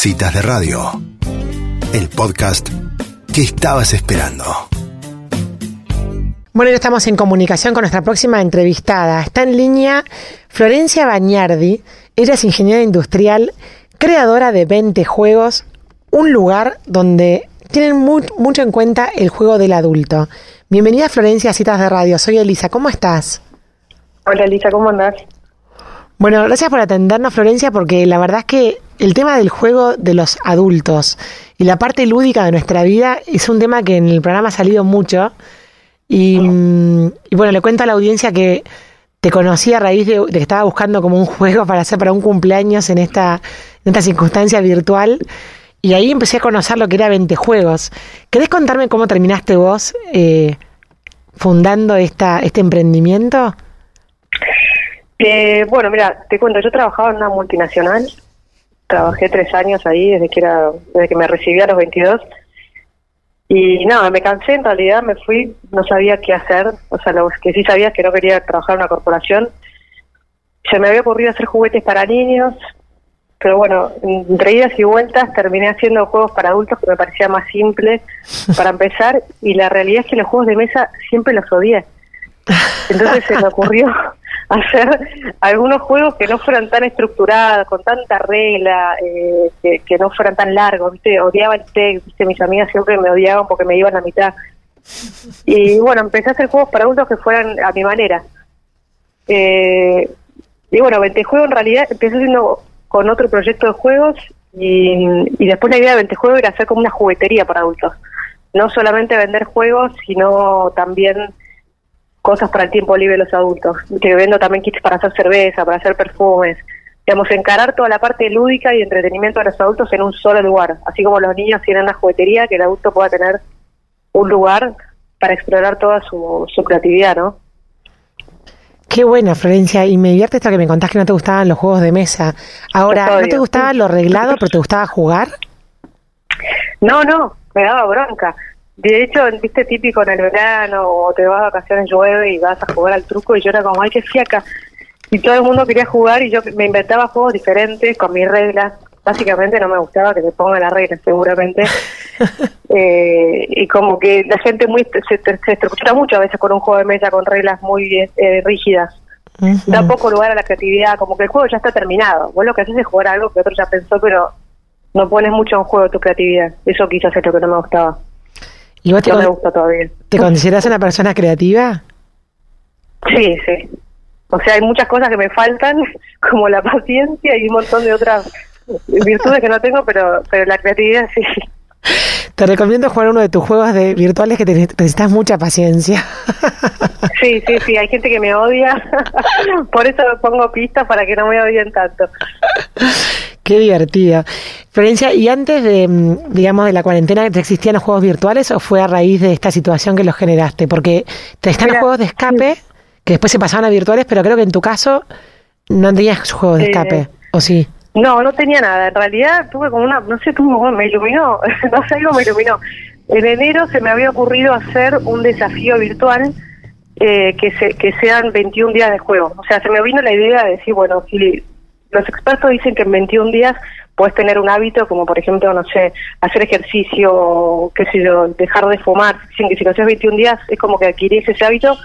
Citas de Radio, el podcast que estabas esperando. Bueno, ya estamos en comunicación con nuestra próxima entrevistada. Está en línea Florencia Bañardi. Ella es ingeniera industrial, creadora de 20 juegos, un lugar donde tienen mucho en cuenta el juego del adulto. Bienvenida Florencia a Citas de Radio. Soy Elisa. ¿Cómo estás? Hola Elisa, ¿cómo andás? Bueno, gracias por atendernos Florencia porque la verdad es que el tema del juego de los adultos y la parte lúdica de nuestra vida es un tema que en el programa ha salido mucho. Y, mm, bueno, le cuento a la audiencia que te conocí a raíz de, que estaba buscando como un juego para hacer para un cumpleaños en esta, en esta circunstancia virtual. Y ahí empecé a conocer lo que era 20 juegos. ¿Querés contarme cómo terminaste vos eh, fundando esta, este emprendimiento? Eh, bueno, mira, te cuento, yo trabajaba en una multinacional, trabajé tres años ahí desde que era, desde que me recibí a los 22 y nada, me cansé en realidad, me fui, no sabía qué hacer, o sea, lo que sí sabía es que no quería trabajar en una corporación. Se me había ocurrido hacer juguetes para niños, pero bueno, entre idas y vueltas terminé haciendo juegos para adultos que me parecía más simple para empezar y la realidad es que los juegos de mesa siempre los odié. Entonces se me ocurrió hacer algunos juegos que no fueran tan estructurados, con tanta regla, eh, que, no fueran tan largos, ¿viste? Odiaba el text, ¿viste? Mis amigas siempre me odiaban porque me iban a mitad. Y bueno, empecé a hacer juegos para adultos que fueran a mi manera. Eh, y bueno, Ventejuego en realidad empecé haciendo con otro proyecto de juegos y, y después la idea de Ventejuego era hacer como una juguetería para adultos. No solamente vender juegos, sino también cosas para el tiempo libre de los adultos, que vendo también kits para hacer cerveza, para hacer perfumes, digamos, encarar toda la parte lúdica y entretenimiento de los adultos en un solo lugar, así como los niños tienen una juguetería, que el adulto pueda tener un lugar para explorar toda su, su creatividad, ¿no? Qué buena, Florencia. Y me divierte esto que me contás que no te gustaban los juegos de mesa. Ahora, ¿no te gustaba lo arreglado, pero te gustaba jugar? No, no, me daba bronca. De hecho, viste típico en el verano o te vas a vacaciones, llueve y vas a jugar al truco y yo era como, ay, qué fiaca. Y todo el mundo quería jugar y yo me inventaba juegos diferentes con mis reglas. Básicamente no me gustaba que me pongan las reglas, seguramente. eh, y como que la gente muy se, se, estructura mucho a veces con un juego de mesa con reglas muy eh, rígidas. Da poco lugar a la creatividad, como que el juego ya está terminado. Vos lo que haces es jugar algo que otro ya pensó, pero no pones mucho en juego tu creatividad. Eso quizás es lo que no me gustaba. ¿Y vos te, me gusta todavía. ¿Te consideras una persona creativa? Sí, sí. O sea, hay muchas cosas que me faltan, como la paciencia y un montón de otras virtudes que no tengo, pero, pero la creatividad sí. Te recomiendo jugar uno de tus juegos de virtuales que te, necesitas mucha paciencia. Sí, sí, sí, hay gente que me odia, por eso pongo pistas para que no me odien tanto. Qué divertida. Florencia, ¿y antes de, mm, digamos, de la cuarentena existían los juegos virtuales o fue a raíz de esta situación que los generaste? Porque te están los juegos de escape que después se pasaban a virtuales, pero creo que en tu caso no tenías juegos de eh, escape, ¿o sí? No, no tenía nada. En realidad tuve como una, no sé, tuve, me iluminó, no sé, algo me iluminó. En enero se me había ocurrido hacer un desafío virtual eh, que, se, que sean 21 días de juego. O sea, se me vino la idea de decir, bueno, si los expertos dicen que en 21 días puedes tener un hábito como por ejemplo, no sé, hacer ejercicio, qué sé yo, dejar de fumar. Dicen que si lo haces 21 días es como que adquirís ese hábito.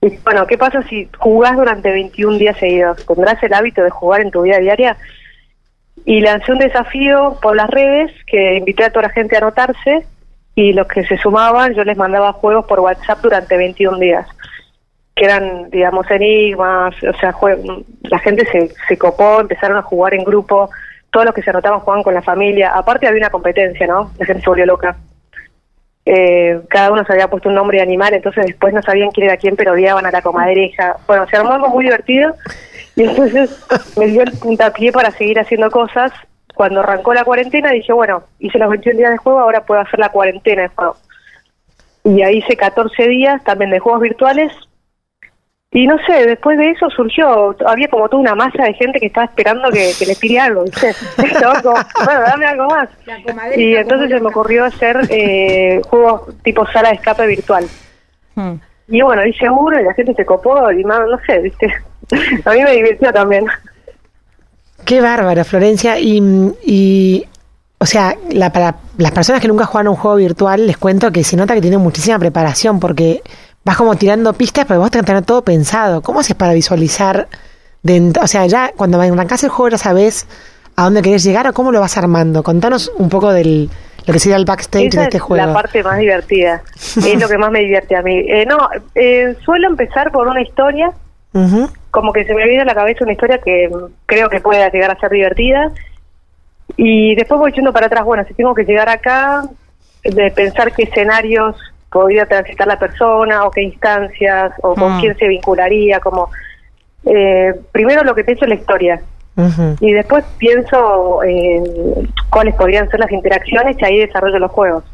Y bueno, ¿qué pasa si jugás durante 21 días seguidos? ¿Tendrás el hábito de jugar en tu vida diaria? Y lancé un desafío por las redes que invité a toda la gente a anotarse y los que se sumaban yo les mandaba juegos por WhatsApp durante 21 días que eran, digamos, enigmas, o sea, la gente se, se copó, empezaron a jugar en grupo, todos los que se anotaban jugaban con la familia, aparte había una competencia, ¿no? La gente se volvió loca. Eh, cada uno se había puesto un nombre de animal, entonces después no sabían quién era quién, pero odiaban a la comadreja. Bueno, se armó algo muy divertido y entonces me dio el puntapié para seguir haciendo cosas. Cuando arrancó la cuarentena dije, bueno, hice los 21 días de juego, ahora puedo hacer la cuarentena de juego. Y ahí hice 14 días también de juegos virtuales, y no sé, después de eso surgió, había como toda una masa de gente que estaba esperando que, que le tire algo, ¿viste? como, bueno, dame algo más. Y entonces se me ocurrió hacer eh, juegos tipo sala de escape virtual. Hmm. Y bueno, hice uno y la gente se copó y más, no sé, ¿viste? A mí me divirtió también. Qué bárbara, Florencia. Y, y o sea, la, para las personas que nunca juegan un juego virtual, les cuento que se nota que tiene muchísima preparación porque vas como tirando pistas, pero vos tenés que tener todo pensado. ¿Cómo haces para visualizar? o sea, ya cuando arrancás el juego ya sabés a dónde querés llegar o cómo lo vas armando. Contanos un poco del lo que sería el backstage de este juego. La parte más divertida. es lo que más me divierte a mí. Eh, no, eh, suelo empezar por una historia. Como que se me viene a la cabeza una historia que creo que puede llegar a ser divertida. Y después voy yendo para atrás. Bueno, si tengo que llegar acá, de pensar qué escenarios podría transitar la persona o qué instancias o con mm. quién se vincularía. Como eh, primero lo que pienso es la historia y después pienso en cuáles podrían ser las interacciones y ahí desarrollo los juegos.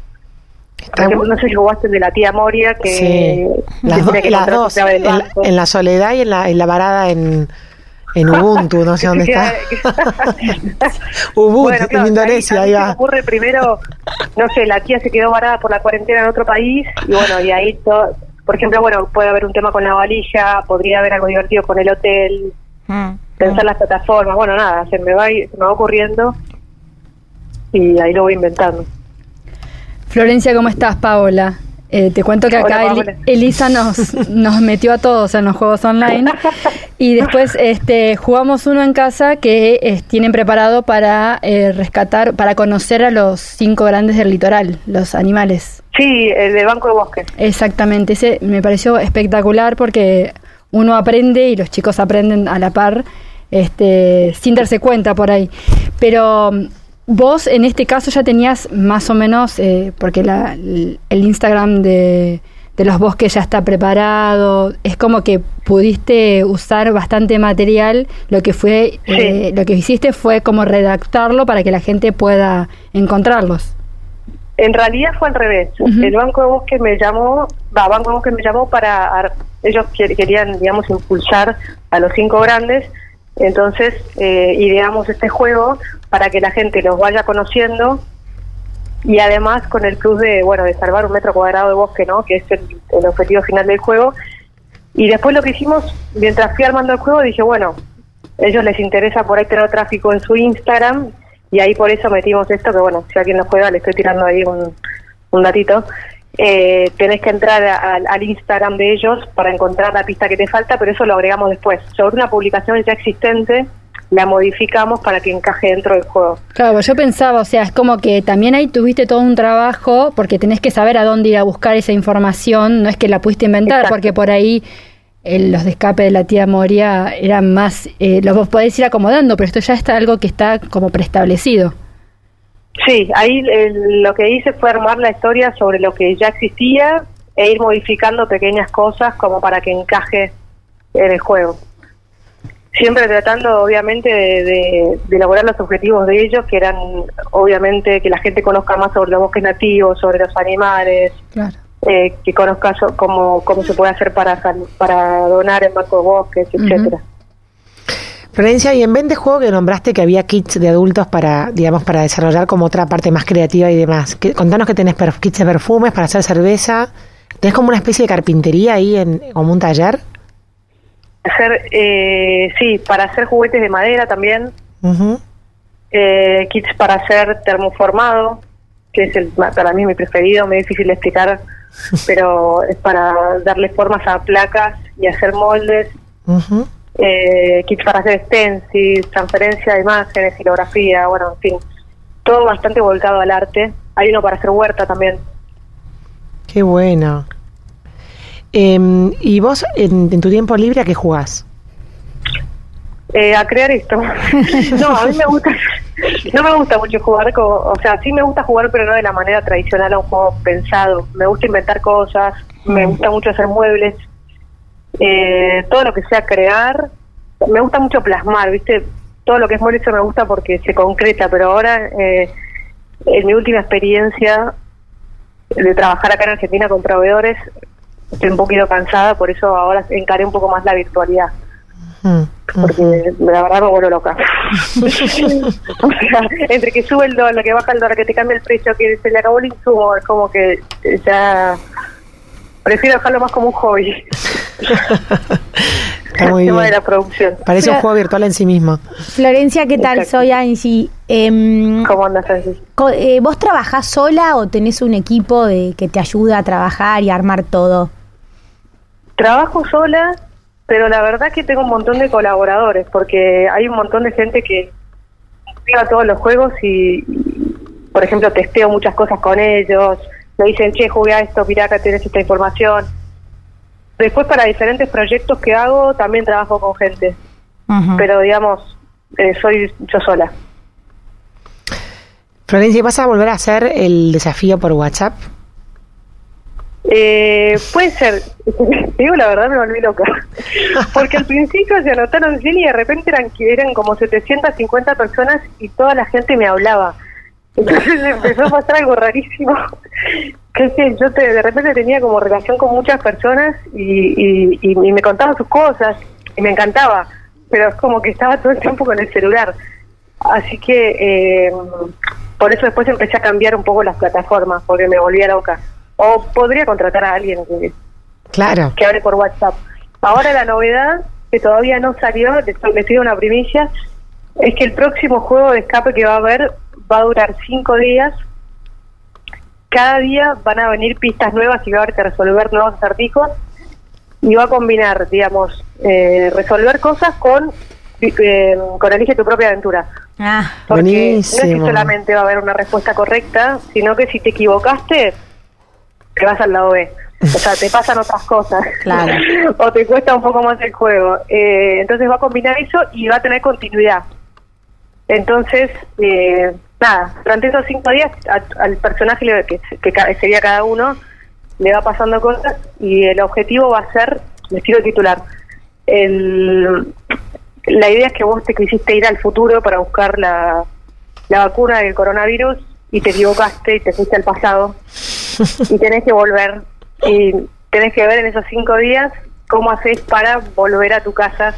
no sé si jugaste de la tía Moria que, las, dos, en, la soledad y en la, en la varada en, en Ubuntu, no sé dónde está. Ubuntu, en Indonesia, ahí, va. ocurre primero, no sé, la tía se quedó varada por la cuarentena en otro país y bueno, y ahí todo, por ejemplo, bueno, puede haber un tema con la valija, podría haber algo divertido con el hotel. Mm pensar las plataformas, bueno, nada, se me va, se me va ocurriendo y ahí lo voy inventando. Florencia, ¿cómo estás, Paola? Eh, te cuento que acá Elisa nos, nos metió a todos en los juegos online y después este, jugamos uno en casa que tienen preparado para eh, rescatar, para conocer a los cinco grandes del litoral, los animales. Sí, el de Banco de Bosque. Exactamente, ese me pareció espectacular porque uno aprende y los chicos aprenden a la par este, sin darse cuenta por ahí. Pero vos en este caso ya tenías más o menos, eh, porque la, el Instagram de, de, los bosques ya está preparado, es como que pudiste usar bastante material, lo que fue, eh, lo que hiciste fue como redactarlo para que la gente pueda encontrarlos. En realidad fue al revés. El Banco de Bosques me llamó, va, Banco de Bosques me llamó para, ellos querían, digamos, impulsar a los cinco grandes entonces, eh, ideamos este juego para que la gente los vaya conociendo y además con el plus de, bueno, de salvar un metro cuadrado de bosque, ¿no? Que es el, objetivo final del juego. Y después lo que hicimos, mientras fui armando el juego, dije, bueno, ellos les interesa por ahí tener tráfico en su Instagram y ahí por eso metimos esto, que bueno, si alguien lo juega, le estoy tirando ahí un, un datito eh, tenés que entrar al Instagram de ellos para encontrar la pista que te falta, pero eso lo agregamos después. Sobre una publicación ya existente, la modificamos para que encaje dentro del juego. Claro, yo pensaba, o sea, es como que también ahí tuviste todo un trabajo porque tenés que saber a dónde ir a buscar esa información, no es que la pudiste inventar, porque por ahí los de escape de la tía Moria eran más, eh, los podés ir acomodando, pero esto ya está algo que está como preestablecido. Sí, ahí lo que hice fue armar la historia sobre lo que ya existía e ir modificando pequeñas cosas como para que encaje en el juego. Siempre tratando, obviamente, de, de, elaborar los objetivos de ellos, que eran, obviamente, que la gente conozca más sobre los bosques nativos, sobre los animales, eh, que conozca cómo, cómo se puede hacer para, para donar en marco bosques, etcétera. Florencia, y en vez de juego que nombraste que había kits de adultos para, digamos, para desarrollar como otra parte más creativa y demás. contanos que tenés kits de perfumes para hacer cerveza. ¿Tenés como una especie de carpintería ahí, en, como un taller? Hacer, eh, sí, para hacer juguetes de madera también. eh, kits para hacer termoformado, que es el, para mí mi preferido, muy difícil de explicar, pero es para darle formas a placas y hacer moldes eh, kits para hacer stencils, transferencia de imágenes, filografía, bueno, en fin, todo bastante volcado al arte. Hay uno para hacer huerta también. Qué bueno. Em, ¿Y vos en, tu tiempo libre a qué jugás? Eh, a crear esto. no, a mí me gusta, no me gusta mucho jugar, o sea, sí me gusta jugar, pero no de la manera tradicional a un juego pensado. Me gusta inventar cosas, me mm. gusta mucho hacer muebles, eh, todo lo que sea crear, me gusta mucho plasmar, ¿viste? Todo lo que es eso me gusta porque se concreta, pero ahora, eh, en mi última experiencia de trabajar acá en Argentina con proveedores, estoy un poquito cansada, por eso ahora encaré un poco más la virtualidad. Porque la verdad me vuelvo loca. entre que sube el dólar, que baja el dólar, que te cambia el precio, que se le acabó el insumo, es como que ya prefiero dejarlo más como un hobby. Está muy el tema bien. de la producción. Parece un juego virtual en sí mismo. Florencia, ¿qué tal? Exacto. Soy Angie. Em, ¿Cómo andas, Francis? eh, ¿Vos trabajás sola o tenés un equipo de que te ayuda a trabajar y a armar todo? Trabajo sola, pero la verdad que tengo un montón de colaboradores, porque hay un montón de gente que juega todos los juegos y, por ejemplo, testeo muchas cosas con ellos. Me dicen, che, jugué a esto, mirá, acá tenés esta información. Después, para diferentes proyectos que hago, también trabajo con gente. Pero, digamos, eh, soy yo sola. Florencia, ¿vas a volver a hacer el desafío por WhatsApp? Eh, puede ser, te digo la verdad, me volví loca. Porque al principio se anotaron 100 y de repente eran, eran como 750 personas y toda la gente me hablaba. Entonces empezó a pasar algo rarísimo. Que es que yo te- de repente tenía como relación con muchas personas y, y, y- y me contaban sus cosas y me encantaba, pero es como que estaba todo el tiempo con el celular. Así que eh, por eso después empecé a cambiar un poco las plataformas, porque me volvía loca. O podría contratar a alguien que, Claro. que hable por WhatsApp. Ahora la novedad, que todavía no salió, les pido una primicia, es que el próximo juego de escape que va a haber va a durar cinco días. Cada día van a venir pistas nuevas y va a haber que resolver nuevos acertijos. Y va a combinar, digamos, eh, resolver cosas con, eh, con elige tu propia aventura. Ah, Porque no es Buenísimo. que solamente va a haber una respuesta correcta, sino que si te equivocaste, te vas al lado B. O sea, te pasan otras cosas. Claro. o te cuesta un poco más el juego. Eh, entonces va a combinar eso y va a tener continuidad. Entonces, eh, nada, durante esos cinco días a- al personaje le- que, que ca- sería cada uno le va pasando cosas y el objetivo va a ser, les quiero titular, el, la idea es que vos te quisiste ir al futuro para buscar la, la vacuna del coronavirus y te equivocaste y te fuiste al pasado y tenés que volver y tenés que ver en esos cinco días cómo haces para volver a tu casa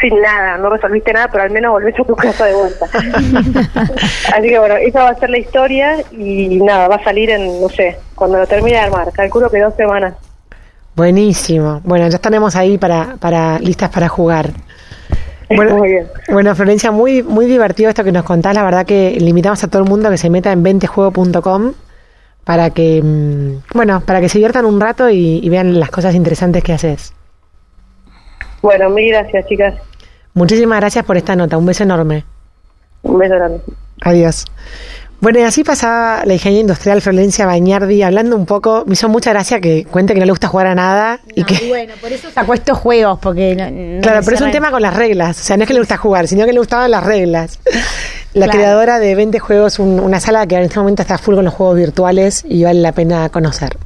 sin nada, no resolviste nada, pero al menos volvés a tu casa de vuelta. Así que bueno, esa va a ser la historia y nada, va a salir en, no sé, cuando lo termine de armar, calculo que dos semanas. Buenísimo. Bueno, ya estaremos ahí para, para listas para jugar. Bueno, Muy bien. bueno, Florencia, muy, muy divertido esto que nos contás. La verdad que le invitamos a todo el mundo a que se meta en ventejuego.com para que, mm, bueno, para que se diviertan un rato y, y vean las cosas interesantes que haces. Bueno, mil gracias chicas, Muchísimas gracias por esta nota. Un beso enorme. un beso grande. Adiós. Bueno, y así pasaba la ingeniera industrial Florencia Bañardi hablando un poco. Me hizo mucha gracia que cuente que no le gusta jugar a nada y que. bueno, por eso sacó estos juegos, porque... no- no Claro, pero es un tema con las reglas. O sea, no es que le gusta jugar, sino que le gustaban las reglas. La Claro. creadora de 20 juegos, un- una sala que en este momento está full con los juegos virtuales y vale la pena conocer.